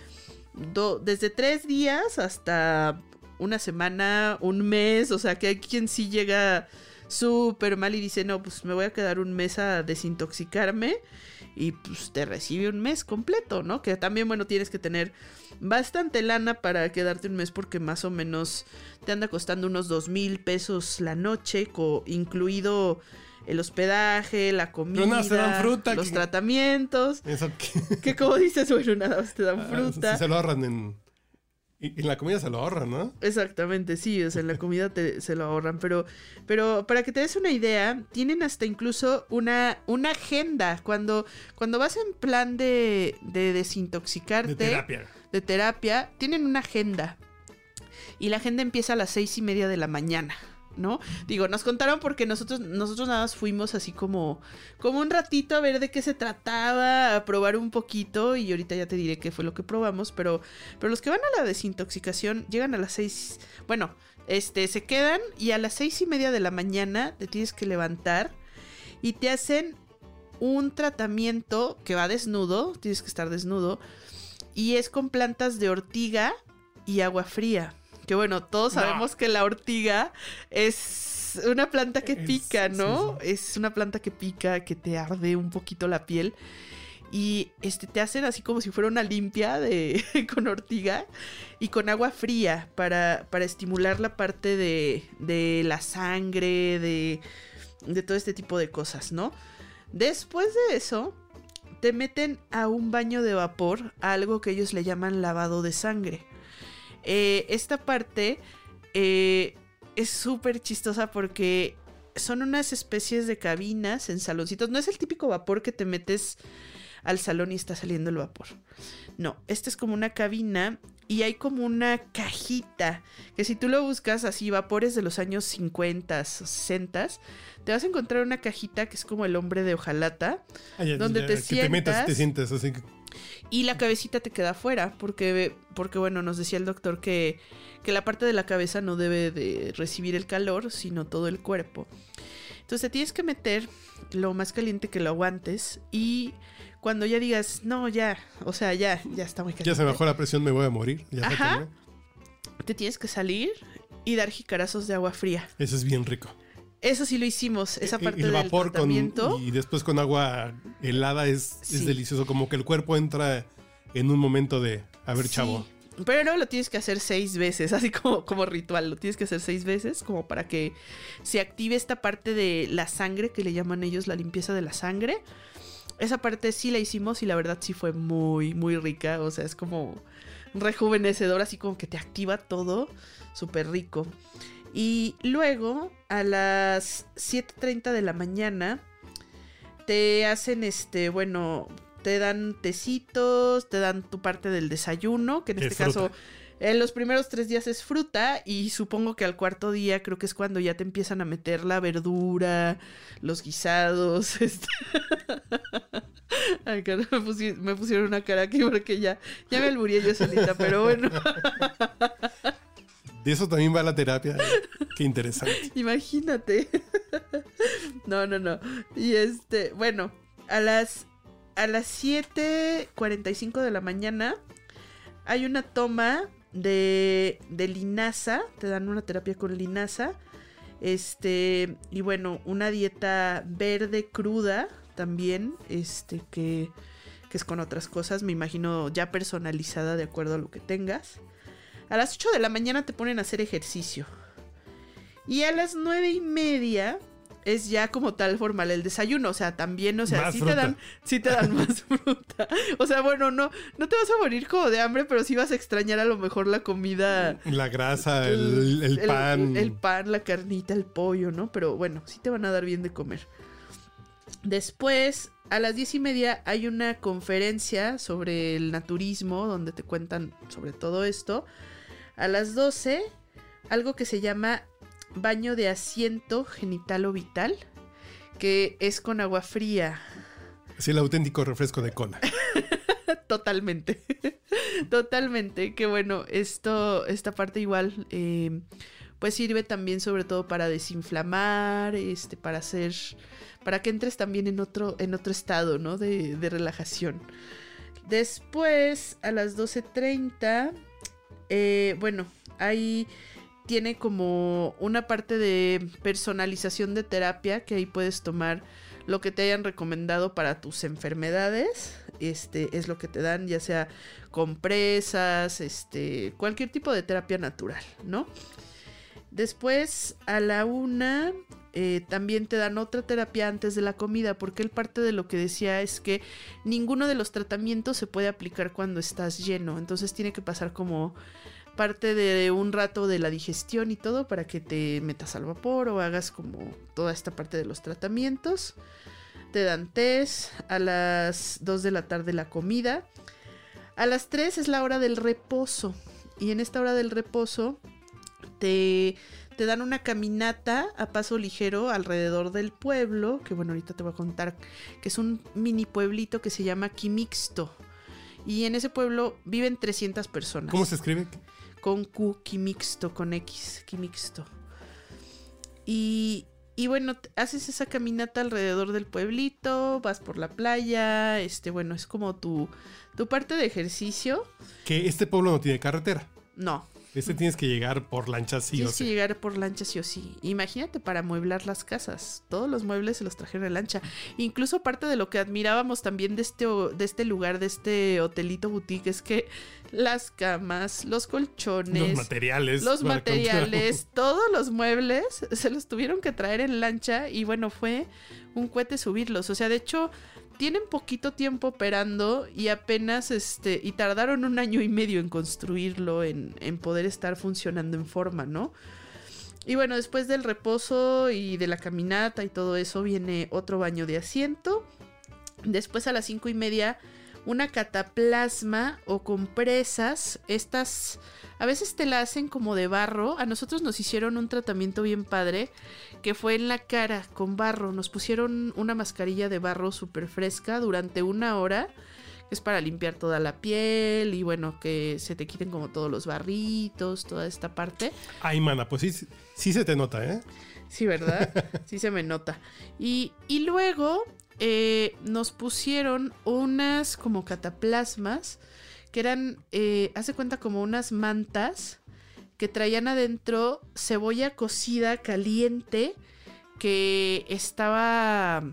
desde tres días hasta una semana, un mes. O sea, que hay quien sí llega súper mal y dice, no, pues me voy a quedar un mes a desintoxicarme y pues te recibe un mes completo, ¿no? Que también, bueno, tienes que tener bastante lana para quedarte un mes porque más o menos te anda costando unos dos mil pesos la noche, incluido el hospedaje, la comida, los tratamientos. que... como dices, bueno, nada más te dan ah, fruta. se lo ahorran en y en la comida se lo ahorran, ¿no? Exactamente, sí, o sea, en la comida se lo ahorran, pero, pero para que te des una idea, tienen hasta incluso una, una agenda. Cuando, cuando vas en plan de, de desintoxicarte, de terapia. de terapia, tienen una agenda. Y la agenda empieza a las seis y media de la mañana. ¿No? Digo, nos contaron porque nosotros, nosotros nada más fuimos así como, como un ratito a ver de qué se trataba, a probar un poquito y ahorita ya te diré qué fue lo que probamos, pero, pero los que van a la desintoxicación llegan a las seis, bueno, este, se quedan y a las seis y media de la mañana te tienes que levantar y te hacen un tratamiento que va desnudo, tienes que estar desnudo, y es con plantas de ortiga y agua fría. Que bueno, todos sabemos que la ortiga es una planta que pica, ¿no? Es una planta que pica, que te arde un poquito la piel. Y este, te hacen así como si fuera una limpia de, con ortiga y con agua fría para, para estimular la parte de, de la sangre, de, de todo este tipo de cosas, ¿no? Después de eso, te meten a un baño de vapor, algo que ellos le llaman lavado de sangre. Eh, esta parte eh, es súper chistosa porque son unas especies de cabinas en saloncitos. No es el típico vapor que te metes al salón y está saliendo el vapor. No, esta es como una cabina y hay como una cajita que si tú lo buscas así, vapores de los años 50, 60, te vas a encontrar una cajita que es como el hombre de hojalata, ah, donde te, sientas, te metas te sientas así. Y la cabecita te queda afuera, porque, porque bueno, nos decía el doctor que, que la parte de la cabeza no debe de recibir el calor, sino todo el cuerpo. Entonces te tienes que meter lo más caliente que lo aguantes y cuando ya digas, no, ya, o sea, ya, ya está muy caliente. Ya se bajó la presión, me voy a morir. Ajá. Te tienes que salir y dar jicarazos de agua fría. Eso es bien rico. Eso sí lo hicimos, esa parte el vapor del tratamiento. y después con agua helada es, delicioso, como que el cuerpo entra en un momento de, a ver, chavo. Pero lo tienes que hacer seis veces, así como, como ritual. Lo tienes que hacer seis veces, como para que se active esta parte de la sangre, que le llaman ellos la limpieza de la sangre. Esa parte sí la hicimos y la verdad sí fue muy, muy rica. O sea, es como rejuvenecedor, así como que te activa todo. Súper rico. Y luego, a las 7.30 de la mañana, te hacen este, bueno, te dan tecitos, te dan tu parte del desayuno, que en este caso en los primeros tres días es fruta y supongo que al cuarto día creo que es cuando ya te empiezan a meter la verdura, los guisados. Este... Ay, me, pusieron, una cara aquí porque ya, ya me alburía yo solita, pero bueno. De eso también va la terapia. Qué interesante. Imagínate. No, no, no. Y este, bueno, a las a las 7:45 de la mañana hay una toma de, de linaza. Te dan una terapia con linaza. Este, y bueno, una dieta verde cruda también. Este, que, que es con otras cosas. Me imagino ya personalizada de acuerdo a lo que tengas. A las 8 de la mañana te ponen a hacer ejercicio. Y a las 9 y media es ya como tal formal el desayuno. O sea, también, o sea, sí te dan, sí te dan más fruta. O sea, bueno, no, no te vas a morir como de hambre, pero sí vas a extrañar a lo mejor la comida. La grasa, el, pan. El, pan, la carnita, el pollo, ¿no? Pero bueno, sí te van a dar bien de comer. Después, a las diez y media hay una conferencia sobre el naturismo, donde te cuentan sobre todo esto. A las 12, algo que se llama baño de asiento genital o vital, que es con agua fría. Es el auténtico refresco de cola. Totalmente. Totalmente. Que bueno, esto, esta parte igual, eh, pues sirve también sobre todo para desinflamar, este, para hacer, para que entres también en otro, en otro estado, ¿no? De, de relajación. Después, a las 12.30, eh, bueno, ahí tiene como una parte de personalización de terapia que ahí puedes tomar lo que te hayan recomendado para tus enfermedades. Este es lo que te dan, ya sea compresas, este, cualquier tipo de terapia natural, ¿no? Después, a la una, eh, también te dan otra terapia antes de la comida, porque él parte de lo que decía es que ninguno de los tratamientos se puede aplicar cuando estás lleno, entonces tiene que pasar como parte de un rato de la digestión y todo para que te metas al vapor o hagas como toda esta parte de los tratamientos. Te dan test, a las 2 de la tarde la comida, a las 3 es la hora del reposo. Y en esta hora del reposo te te dan una caminata a paso ligero alrededor del pueblo, que bueno, ahorita te voy a contar, que es un mini pueblito que se llama Quimixto. Y en ese pueblo viven 300 personas. ¿Cómo se escribe? Con Q, Quimixto, con X, Quimixto. Y, y bueno, haces esa caminata alrededor del pueblito, vas por la playa, este, bueno, es como tu, tu parte de ejercicio. Que este pueblo no tiene carretera. No, este tienes que llegar por lancha sí Tienes o sí. que llegar por lancha sí o sí. Imagínate para mueblar las casas. Todos los muebles se los trajeron en lancha. Incluso parte de lo que admirábamos también de este, de este lugar, de este hotelito boutique, es que las camas, los colchones, Los materiales. los materiales, todos los muebles se los tuvieron que traer en lancha y bueno, fue un cohete subirlos. O sea, de hecho, tienen poquito tiempo operando y apenas este y tardaron un año y medio en construirlo, en, en poder estar funcionando en forma, ¿no? Y bueno, después del reposo y de la caminata y todo eso, viene otro baño de asiento. Después a las cinco y media, una cataplasma o compresas. Estas a veces te la hacen como de barro. A nosotros nos hicieron un tratamiento bien padre que fue en la cara con barro. Nos pusieron una mascarilla de barro súper fresca durante una hora. Que es para limpiar toda la piel y bueno, que se te quiten como todos los barritos, toda esta parte. Ay, mana, pues sí, sí se te nota, ¿eh? Sí, ¿verdad? Sí se me nota. Y, y luego eh, nos pusieron unas como cataplasmas que eran, eh, hace cuenta como unas mantas que traían adentro cebolla cocida caliente que estaba,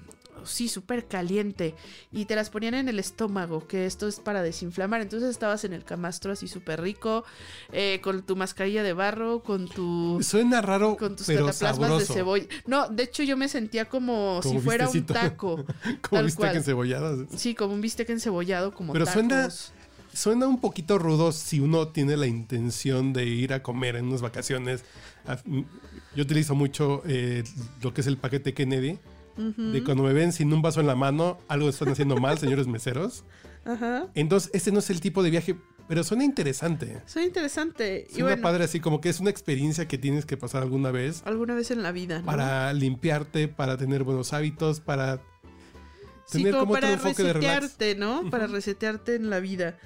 sí, súper caliente y te las ponían en el estómago, que esto es para desinflamar. Entonces estabas en el camastro así súper rico, eh, con tu mascarilla de barro, con tu... Suena raro, Con tus pero cataplasmas sabroso. de cebolla. No, de hecho yo me sentía como, Como si fuera un taco. Como tal viste cual. que encebolladas. Sí, como un bistec encebollado, como Pero tacos. suena- Suena un poquito rudo si uno tiene la intención de ir a comer en unas vacaciones. Ah, Yo utilizo mucho eh, lo que es el paquete Kennedy. De cuando me ven sin un vaso en la mano, algo están haciendo mal, señores meseros. Ajá. Entonces, este no es el tipo de viaje, pero suena interesante. Suena interesante. y Suena bueno, padre así, como que es una experiencia que tienes que pasar alguna vez alguna vez en la vida, ¿no? para limpiarte, para tener buenos hábitos, para Sí, tener como como para enfoque de relax. resetearte, ¿no? Para resetearte en la vida.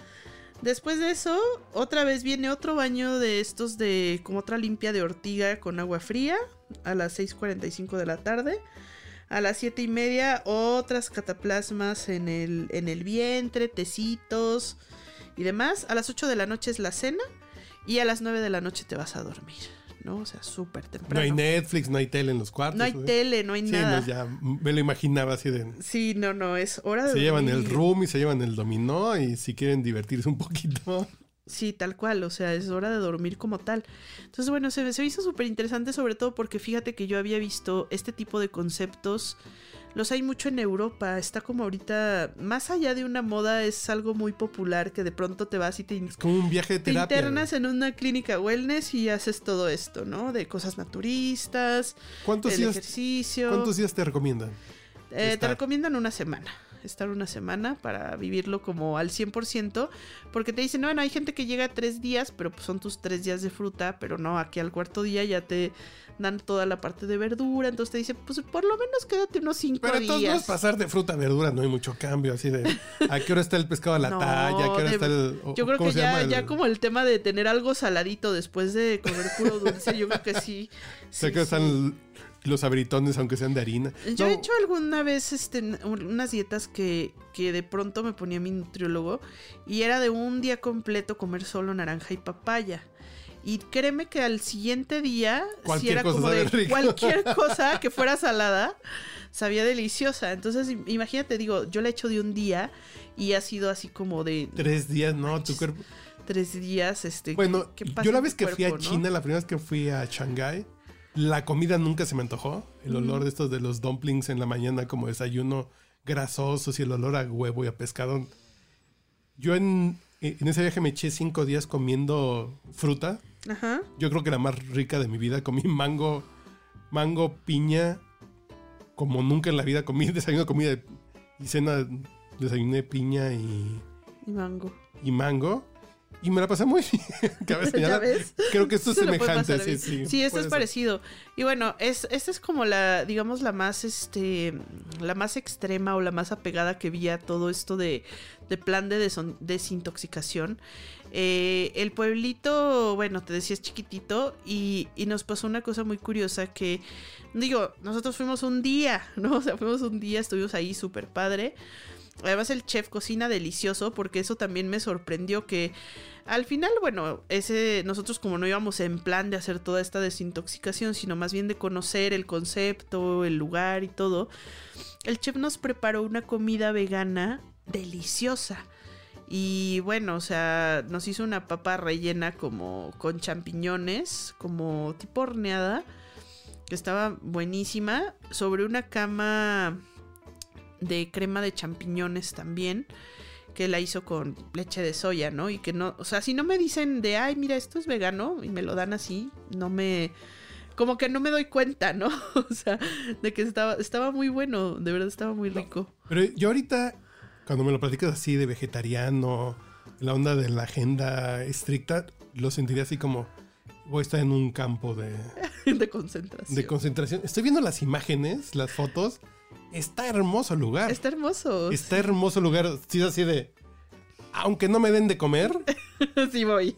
Después de eso, otra vez viene otro baño de estos de como otra limpia de ortiga con agua fría a las 6.45 de la tarde. A las siete y media, otras cataplasmas en el, en el vientre, tecitos y demás. A las 8 de la noche es la cena y a las 9 de la noche te vas a dormir, ¿no? O sea, súper temprano. No hay Netflix, no hay tele en los cuartos. No hay ¿sí? tele, no hay Sí, nada. no, ya me lo imaginaba así de... Sí, no, no, es hora de Se llevan el room y se llevan el dominó y si quieren divertirse un poquito. Sí, tal cual, o sea, es hora de dormir como tal. Entonces, bueno, se, se hizo súper interesante, sobre todo porque fíjate que yo había visto este tipo de conceptos, los hay mucho en Europa, está como ahorita, más allá de una moda, es algo muy popular que de pronto te vas y te, Es como un viaje de te internas en una clínica wellness y haces todo esto, ¿no? De cosas naturistas, ¿Cuántos el días, ejercicio. ¿Cuántos días te recomiendan? Eh, te recomiendan una semana. Estar una semana para vivirlo como al 100%, porque te dicen, bueno, hay gente que llega tres días, pero pues son tus tres días de fruta, pero no, aquí al cuarto día ya te dan toda la parte de verdura, entonces te dicen, pues por lo menos quédate unos cinco Pero días. entonces pasar de fruta a verdura no hay mucho cambio, así de a qué hora está el pescado a la No, talla, a qué hora de- está el... o- Yo creo ¿cómo que ya, el- ya como el tema de tener algo saladito después de comer puro dulce, yo creo que sí. O sea, sí, que sí. están los abritones, aunque sean de harina. Yo No, he hecho alguna vez este, un- unas dietas que, que de pronto me ponía mi nutriólogo y era de un día completo comer solo naranja y papaya. Y créeme que al siguiente día, si Cualquier era cosa como de rico. cualquier cosa que fuera salada, sabía deliciosa. Entonces, im- imagínate, digo, yo la he hecho de un día y ha sido así como de Tres días, no, tu Manches. cuerpo... tres días. Este, Bueno, ¿qué- qué pasa yo la vez que fui a no? China, la primera vez que fui a Shanghái, la comida nunca se me antojó. El olor de estos de los dumplings en la mañana como desayuno grasosos y el olor a huevo y a pescado. Yo en, en ese viaje me eché cinco días comiendo fruta. Ajá. Yo creo que la más rica de mi vida. Comí mango, mango, piña, como nunca en la vida comí desayuno, comida y cena. Desayuné piña y, Y mango. y mango. Y me la pasé muy bien. Cabe ¿Ya señalar. ves? Creo que esto es semejante, sí, bien. sí. esto es ser. parecido. Y bueno, es, esta es como la, digamos, la más, este, la más extrema o la más apegada que vi a todo esto de, de plan de desintoxicación. Eh, el pueblito, bueno, te decía es chiquitito y, y nos pasó una cosa muy curiosa que, digo, nosotros fuimos un día, ¿no? O sea, fuimos un día, estuvimos ahí súper padre. Además el chef cocina delicioso porque eso también me sorprendió que al final, bueno, ese nosotros como no íbamos en plan de hacer toda esta desintoxicación, sino más bien de conocer el concepto, el lugar y todo, el chef nos preparó una comida vegana deliciosa. Y bueno, o sea, nos hizo una papa rellena como con champiñones, como tipo horneada, que estaba buenísima, sobre una cama de crema de champiñones también, que la hizo con leche de soya, ¿no? Y que no, o sea, si no me dicen de, ay, mira, esto es vegano y me lo dan así, no me, como que no me doy cuenta, ¿no? O sea, de que estaba, estaba muy bueno, de verdad estaba muy rico. Pero yo ahorita, cuando me lo platicas así de vegetariano, la onda de la agenda estricta, lo sentiría así como voy a estar en un campo de, de concentración. de concentración. Estoy viendo las imágenes, las fotos. Está hermoso el lugar. Está hermoso. Está hermoso el lugar. Sí, es así de. Aunque no me den de comer, sí voy.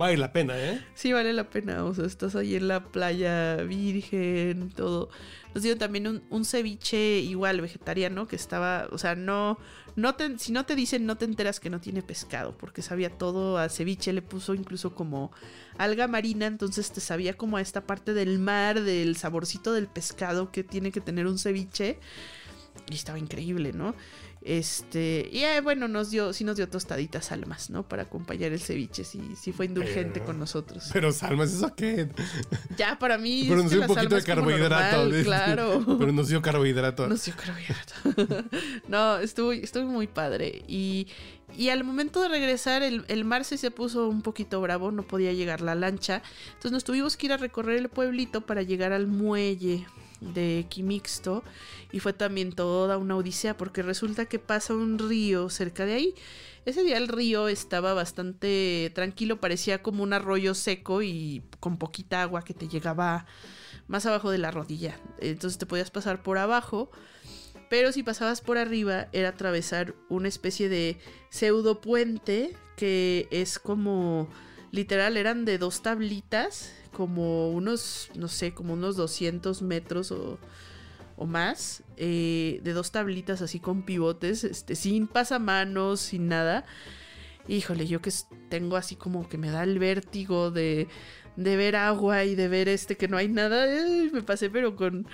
vale la pena, ¿eh? Sí vale la pena, o sea, estás ahí en la playa virgen, todo. Nos dieron también un, un ceviche igual vegetariano que estaba, o sea, no, no te, si no te dicen no te enteras que no tiene pescado, porque sabía todo a ceviche, le puso incluso como alga marina, entonces te sabía como a esta parte del mar, del saborcito del pescado que tiene que tener un ceviche. Y estaba increíble, ¿no? Este, y eh, bueno, nos dio, sí nos dio tostaditas almas, ¿no? Para acompañar el ceviche, sí, sí fue indulgente con nosotros. Pero Salmas, ¿eso qué? Ya, para mí. Pero nos dio un poquito de carbohidrato. normal, claro. Pero nos dio carbohidrato. Nos dio carbohidrato. no, estuvo, estuvo muy padre. Y, y al momento de regresar, el, el mar se puso un poquito bravo, no podía llegar la lancha. Entonces nos tuvimos que ir a recorrer el pueblito para llegar al muelle de Quimixto. Y fue también toda una odisea, porque resulta que pasa un río cerca de ahí. Ese día el río estaba bastante tranquilo, parecía como un arroyo seco y con poquita agua que te llegaba más abajo de la rodilla. Entonces te podías pasar por abajo. Pero si pasabas por arriba era atravesar una especie de pseudo puente que es como literal eran de dos tablitas, como unos, no sé, como unos 200 metros o, o más, eh, de dos tablitas así con pivotes, este, sin pasamanos, sin nada. Híjole, yo que tengo así como que me da el vértigo de, de ver agua y de ver este que no hay nada, me pasé pero con...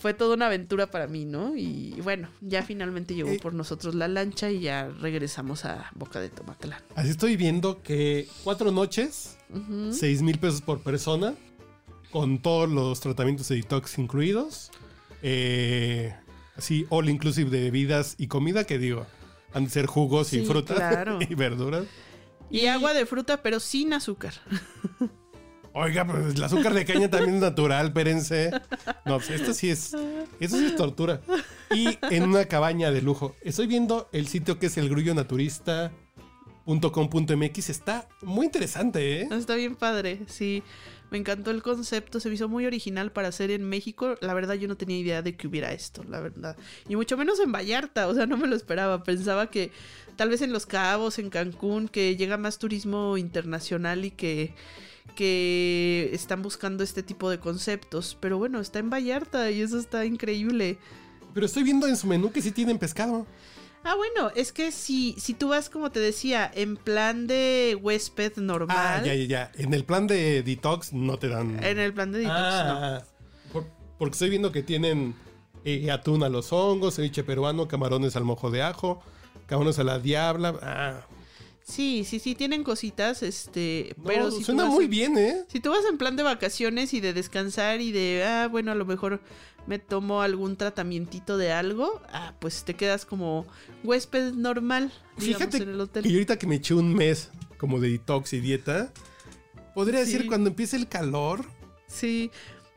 Fue toda una aventura para mí, ¿no? Y bueno, ya finalmente llegó Eh. por nosotros la lancha y ya regresamos a Boca de Tomatlán. Así estoy viendo que cuatro noches, seis mil pesos por persona, con todos los tratamientos de detox incluidos. Eh, así, all inclusive de bebidas y comida, que digo, han de ser jugos y frutas claro. y verduras. Y agua de fruta, pero sin azúcar. Oiga, pues el azúcar de caña también es natural, espérense. No, pues esto sí es, esto sí es tortura. y en una cabaña de lujo. Estoy viendo el sitio que es el grullonaturista.com.mx. Está muy interesante, ¿eh? Está bien padre, sí. Me encantó el concepto, se me hizo muy original para hacer en México. La verdad yo no tenía idea de que hubiera esto, la verdad. Y mucho menos en Vallarta, o sea, no me lo esperaba. Pensaba que tal vez en Los Cabos, en Cancún, que llega más turismo internacional y que que están buscando este tipo de conceptos. Pero bueno, está en Vallarta y eso está increíble. Pero estoy viendo en su menú que sí tienen pescado. Ah, bueno, es que si, si tú vas, como te decía, en plan de huésped normal. Ah, ya, ya, ya. En el plan de detox no te dan. En el plan de detox ah, no. porque estoy viendo que tienen eh, atún a los hongos, ceviche peruano, camarones al mojo de ajo, camarones a la diabla. Ah. Sí, sí, sí, tienen cositas, este, pero si suena muy bien, ¿eh? Si tú vas en plan de vacaciones y de descansar y de, ah, bueno, a lo mejor me tomo algún tratamientito de algo, ah, pues te quedas como huésped normal. Fíjate en el hotel. que ahorita que me eché un mes como de detox y dieta, podría decir cuando empiece el calor. Sí.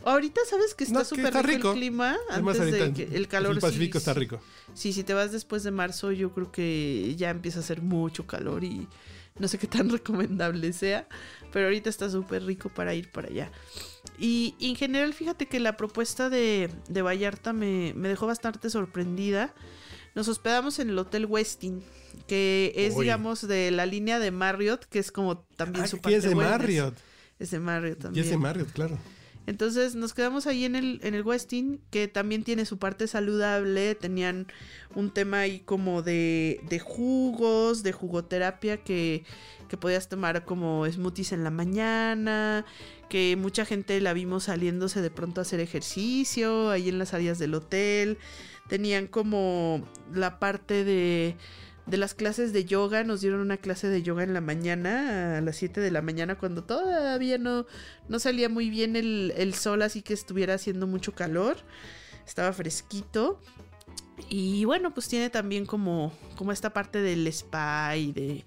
Ahorita sabes que está súper rico, el clima antes de que el calor. El Pacífico está rico. Sí, si te vas después de marzo, yo creo que ya empieza a hacer mucho calor y no sé qué tan recomendable sea, pero ahorita está súper rico para ir para allá. Y, en general, fíjate que la propuesta de, de Vallarta me, dejó bastante sorprendida. Nos hospedamos en el Hotel Westin, que es, digamos, de la línea de Marriott, que es como también ah, su parte es de Marriott. Es de Marriott también. Y es de Marriott, claro. Entonces nos quedamos ahí en el, en el Westin, que también tiene su parte saludable. Tenían un tema ahí como de, de jugos, de jugoterapia que, que podías tomar como smoothies en la mañana. Que mucha gente la vimos saliéndose de pronto a hacer ejercicio ahí en las áreas del hotel. Tenían como la parte de de las clases de yoga, nos dieron una clase de yoga en la mañana, a las 7 de la mañana, cuando todavía no, no salía muy bien el, el sol, así que estuviera haciendo mucho calor, estaba fresquito. Y bueno, pues tiene también como, como esta parte del spa y de,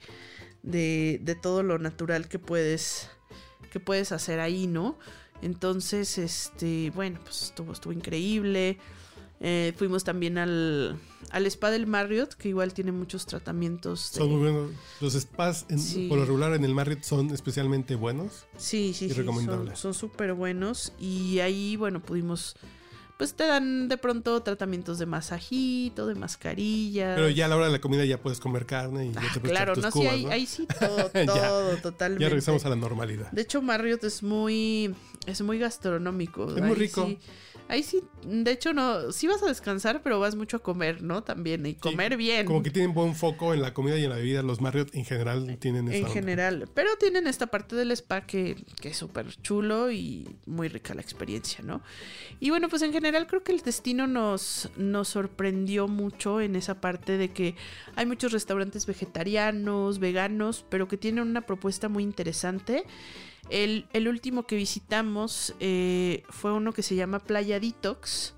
de, de todo lo natural que puedes, que puedes hacer ahí, ¿no? Entonces, este, bueno, pues estuvo, estuvo increíble. Eh, fuimos también al, al spa del Marriott, que igual tiene muchos tratamientos. Son muy buenos. Los spas, por lo regular, en el Marriott son especialmente buenos. Sí, sí, sí. Son súper buenos. Y ahí, bueno, pudimos. Pues te dan de pronto tratamientos de masajito, de mascarilla. Pero ya a la hora de la comida ya puedes comer carne y ya te ah, Claro, no, sí, ahí, ahí, sí, todo, todo, totalmente. Ya regresamos a la normalidad. De hecho, Marriott es muy, es muy gastronómico. Es muy rico. Ahí sí, de hecho no, sí vas a descansar, pero vas mucho a comer, ¿no? También, y comer bien. Como que tienen buen foco en la comida y en la bebida. Los Marriott en general tienen esa En general, pero tienen esta parte del spa que, que es súper chulo y muy rica la experiencia, ¿no? Y bueno, pues en general creo que el destino nos, nos sorprendió mucho en esa parte de que hay muchos restaurantes vegetarianos, veganos, pero que tienen una propuesta muy interesante. El, último que visitamos eh, fue uno que se llama Playa Detox,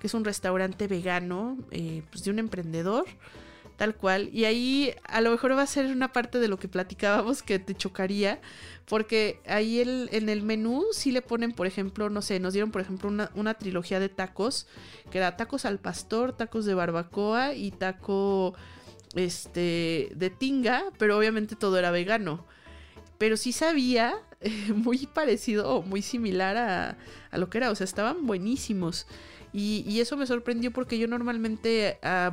que es un restaurante vegano eh, pues de un emprendedor, tal cual. Y ahí a lo mejor va a ser una parte de lo que platicábamos que te chocaría, porque ahí en el menú sí le ponen, por ejemplo, no sé, nos dieron, por ejemplo, una, una trilogía de tacos, que era tacos al pastor, tacos de barbacoa y taco este de tinga, pero obviamente todo era vegano. Pero sí sabía muy parecido o muy similar a, a, lo que era. O sea, estaban buenísimos. Y, y eso me sorprendió porque yo normalmente a,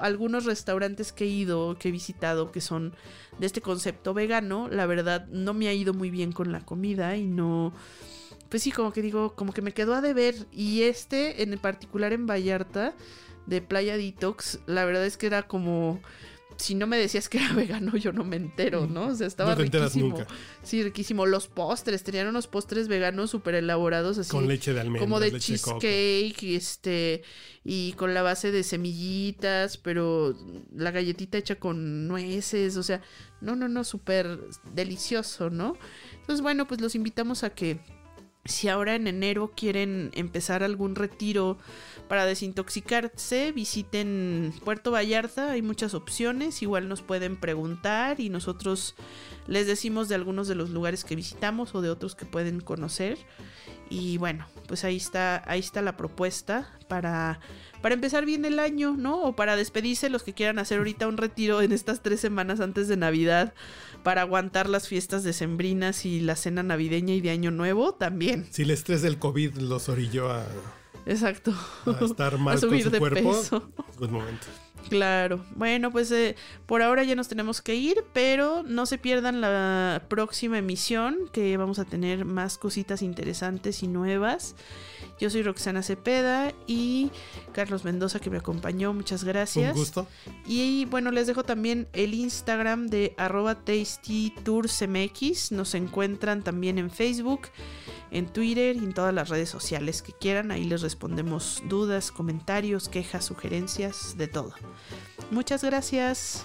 algunos restaurantes que he ido, que he visitado, que son de este concepto vegano, la verdad no me ha ido muy bien con la comida y no... Pues sí, como que digo, como que me quedó a deber. Y este, en particular en Vallarta, de Playa Detox, la verdad es que era como si no me decías que era vegano, yo no me entero, ¿no? O sea, estaba riquísimo. Sí, riquísimo. Los postres, tenían unos postres veganos súper elaborados, así. Con leche de almendras. Como de cheesecake, y este, y con la base de semillitas, pero la galletita hecha con nueces, o sea, no, no, no, súper delicioso, ¿no? Entonces, bueno, pues los invitamos a que si ahora en enero quieren empezar algún retiro para desintoxicarse, visiten Puerto Vallarta, hay muchas opciones, igual nos pueden preguntar y nosotros les decimos de algunos de los lugares que visitamos o de otros que pueden conocer. Y bueno, pues ahí está, ahí está la propuesta. para, para empezar bien el año, ¿no? O para despedirse los que quieran hacer ahorita un retiro en estas tres semanas antes de Navidad para aguantar las fiestas decembrinas y la cena navideña y de Año Nuevo, también. Si el estrés del COVID los orilló a, Exacto. a estar mal A subir con su de cuerpo, peso. es buen momento. Claro. Bueno, pues eh, por ahora ya nos tenemos que ir, pero no se pierdan la próxima emisión, que vamos a tener más cositas interesantes y nuevas. Yo soy Roxana Cepeda y Carlos Mendoza que me acompañó. Muchas gracias. Un gusto. Y bueno, les dejo también el Instagram de arroba tastytoursmx. Nos encuentran también en Facebook, en Twitter y en todas las redes sociales que quieran. Ahí les respondemos dudas, comentarios, quejas, sugerencias, de todo. Muchas gracias.